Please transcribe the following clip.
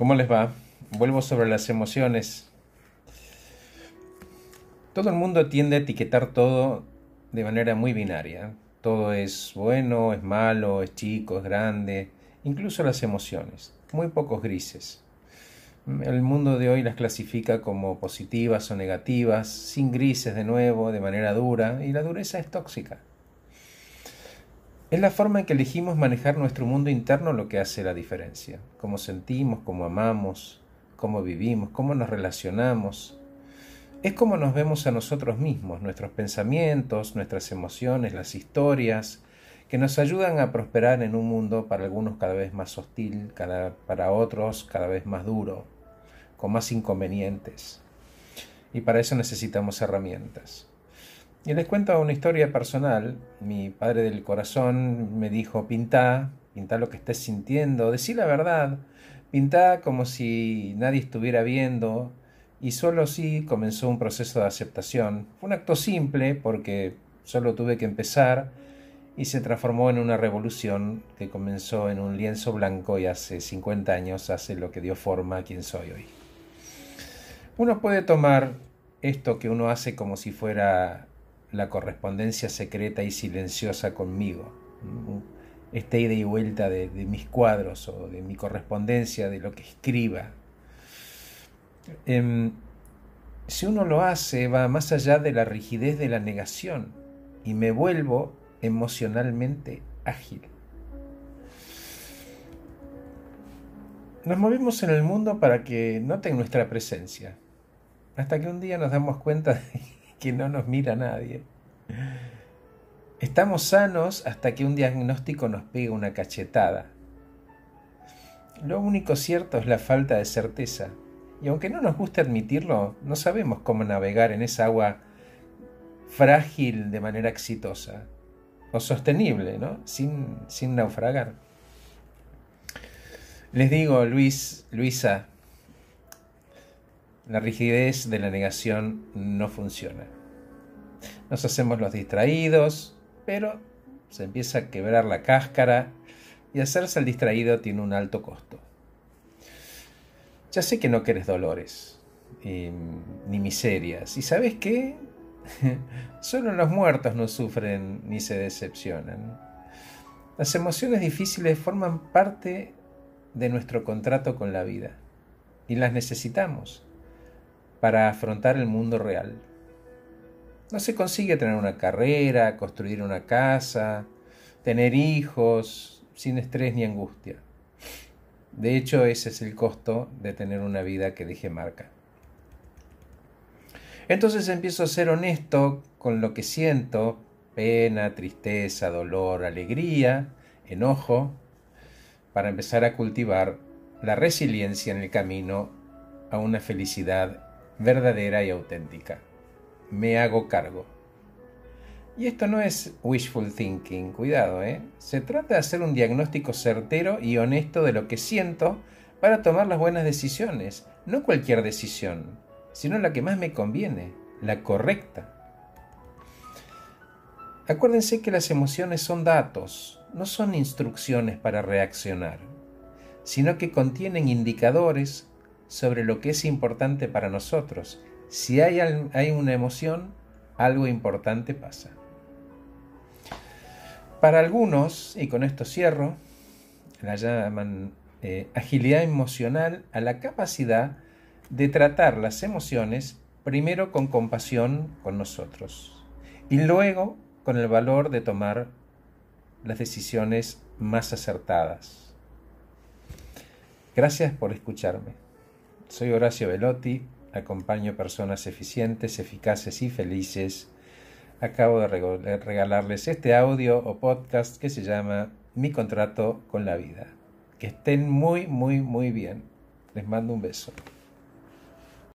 ¿Cómo les va? Vuelvo sobre las emociones. Todo el mundo tiende a etiquetar todo de manera muy binaria. Todo es bueno, es malo, es chico, es grande, incluso las emociones. Muy pocos grises. El mundo de hoy las clasifica como positivas o negativas, sin grises de nuevo, de manera dura, y la dureza es tóxica. Es la forma en que elegimos manejar nuestro mundo interno lo que hace la diferencia. Cómo sentimos, cómo amamos, cómo vivimos, cómo nos relacionamos. Es como nos vemos a nosotros mismos, nuestros pensamientos, nuestras emociones, las historias, que nos ayudan a prosperar en un mundo para algunos cada vez más hostil, para otros cada vez más duro, con más inconvenientes. Y para eso necesitamos herramientas. Y les cuento una historia personal. Mi padre del corazón me dijo, pintá, pintá lo que estés sintiendo, decí la verdad, pintá como si nadie estuviera viendo. Y solo así comenzó un proceso de aceptación. Fue un acto simple porque solo tuve que empezar y se transformó en una revolución que comenzó en un lienzo blanco y hace 50 años hace lo que dio forma a quien soy hoy. Uno puede tomar esto que uno hace como si fuera la correspondencia secreta y silenciosa conmigo. Esta ida y vuelta de, mis cuadros o de mi correspondencia, de lo que escriba. Em, si uno lo hace, va más allá de la rigidez de la negación y me vuelvo emocionalmente ágil. Nos movemos en el mundo para que noten nuestra presencia, hasta que un día nos damos cuenta de que no nos mira nadie. Estamos sanos hasta que un diagnóstico nos pega una cachetada. Lo único cierto es la falta de certeza, y aunque no nos guste admitirlo, no sabemos cómo navegar en esa agua frágil de manera exitosa o sostenible, ¿no? Sin, sin naufragar. Les digo, Luis, Luisa, la rigidez de la negación no funciona. Nos hacemos los distraídos, pero se empieza a quebrar la cáscara y hacerse el distraído tiene un alto costo. Ya sé que no quieres dolores, ni miserias. ¿Y sabes qué? Solo los muertos no sufren ni se decepcionan. Las emociones difíciles forman parte de nuestro contrato con la vida y las necesitamos para afrontar el mundo real. No se consigue tener una carrera, construir una casa, tener hijos, sin estrés ni angustia. De hecho, ese es el costo de tener una vida que deje marca. Entonces empiezo a ser honesto con lo que siento, pena, tristeza, dolor, alegría, enojo, para empezar a cultivar la resiliencia en el camino a una felicidad verdadera y auténtica. Me hago cargo. Y esto no es wishful thinking, cuidado, ¿eh? Se trata de hacer un diagnóstico certero y honesto de lo que siento para tomar las buenas decisiones. No cualquier decisión, sino la que más me conviene, la correcta. Acuérdense que las emociones son datos, no son instrucciones para reaccionar, sino que contienen indicadores sobre lo que es importante para nosotros. Si hay, hay una emoción, algo importante pasa. Para algunos, y con esto cierro, la llaman eh, agilidad emocional a la capacidad de tratar las emociones primero con compasión con nosotros y luego con el valor de tomar las decisiones más acertadas. Gracias por escucharme. Soy Horacio Velotti, acompaño personas eficientes, eficaces y felices. Acabo de regalarles este audio o podcast que se llama Mi contrato con la vida. Que estén muy, muy, muy bien. Les mando un beso.